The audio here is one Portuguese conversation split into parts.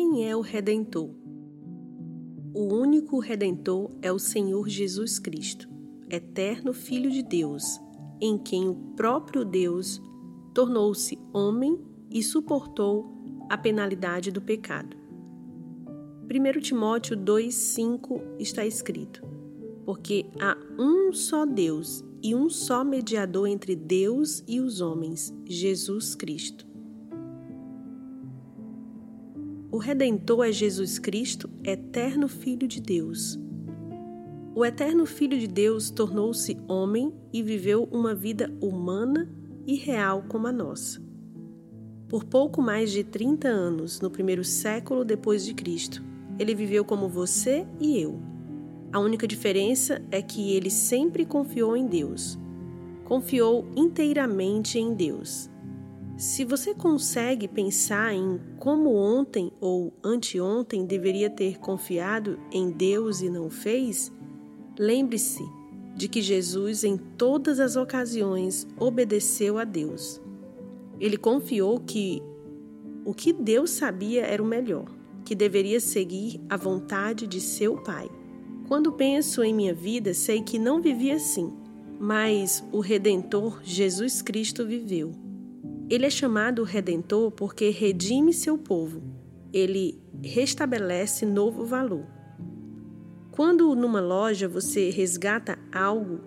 Quem é o Redentor? O único Redentor é o Senhor Jesus Cristo, eterno Filho de Deus, em quem o próprio Deus tornou-se homem e suportou a penalidade do pecado. 1 Timóteo 2,5 está escrito: Porque há um só Deus e um só mediador entre Deus e os homens, Jesus Cristo o Redentor é Jesus Cristo, eterno Filho de Deus. O eterno Filho de Deus tornou-se homem e viveu uma vida humana e real como a nossa. Por pouco mais de 30 anos, no primeiro século depois de Cristo, ele viveu como você e eu. A única diferença é que ele sempre confiou em Deus. Confiou inteiramente em Deus se você consegue pensar em como ontem ou anteontem deveria ter confiado em Deus e não fez, lembre-se de que Jesus, em todas as ocasiões, obedeceu a Deus. Ele confiou que o que Deus sabia era o melhor, que deveria seguir a vontade de seu Pai. Quando penso em minha vida, sei que não vivi assim, mas o Redentor Jesus Cristo viveu. Ele é chamado Redentor porque redime seu povo. Ele restabelece novo valor. Quando numa loja você resgata algo,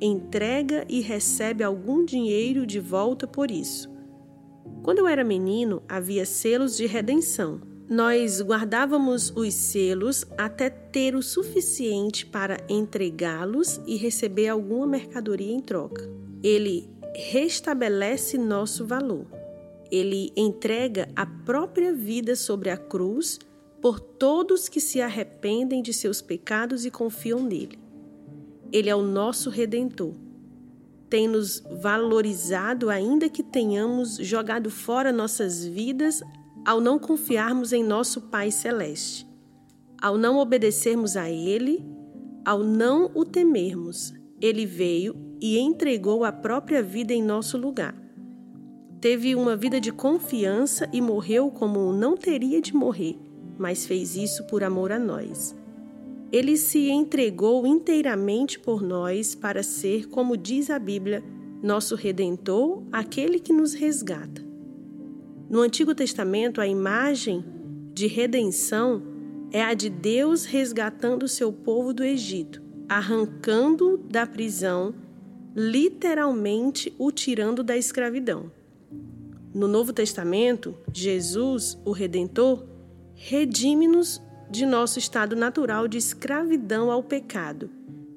entrega e recebe algum dinheiro de volta por isso. Quando eu era menino, havia selos de redenção. Nós guardávamos os selos até ter o suficiente para entregá-los e receber alguma mercadoria em troca. Ele restabelece nosso valor. Ele entrega a própria vida sobre a cruz por todos que se arrependem de seus pecados e confiam nele. Ele é o nosso redentor. Tem nos valorizado, ainda que tenhamos jogado fora nossas vidas ao não confiarmos em nosso Pai Celeste, ao não obedecermos a Ele, ao não o temermos. Ele veio e entregou a própria vida em nosso lugar. Teve uma vida de confiança e morreu como não teria de morrer, mas fez isso por amor a nós. Ele se entregou inteiramente por nós para ser, como diz a Bíblia, nosso redentor, aquele que nos resgata. No Antigo Testamento, a imagem de redenção é a de Deus resgatando seu povo do Egito, arrancando da prisão literalmente o tirando da escravidão. No Novo Testamento, Jesus, o Redentor, redime-nos de nosso estado natural de escravidão ao pecado,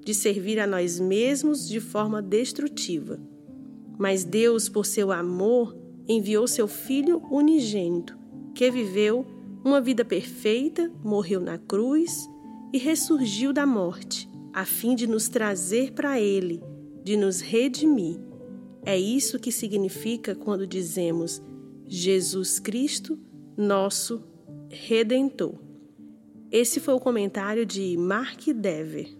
de servir a nós mesmos de forma destrutiva. Mas Deus, por seu amor, enviou seu Filho unigênito, que viveu uma vida perfeita, morreu na cruz e ressurgiu da morte, a fim de nos trazer para Ele de nos redimir. É isso que significa quando dizemos Jesus Cristo, nosso Redentor. Esse foi o comentário de Mark Dever.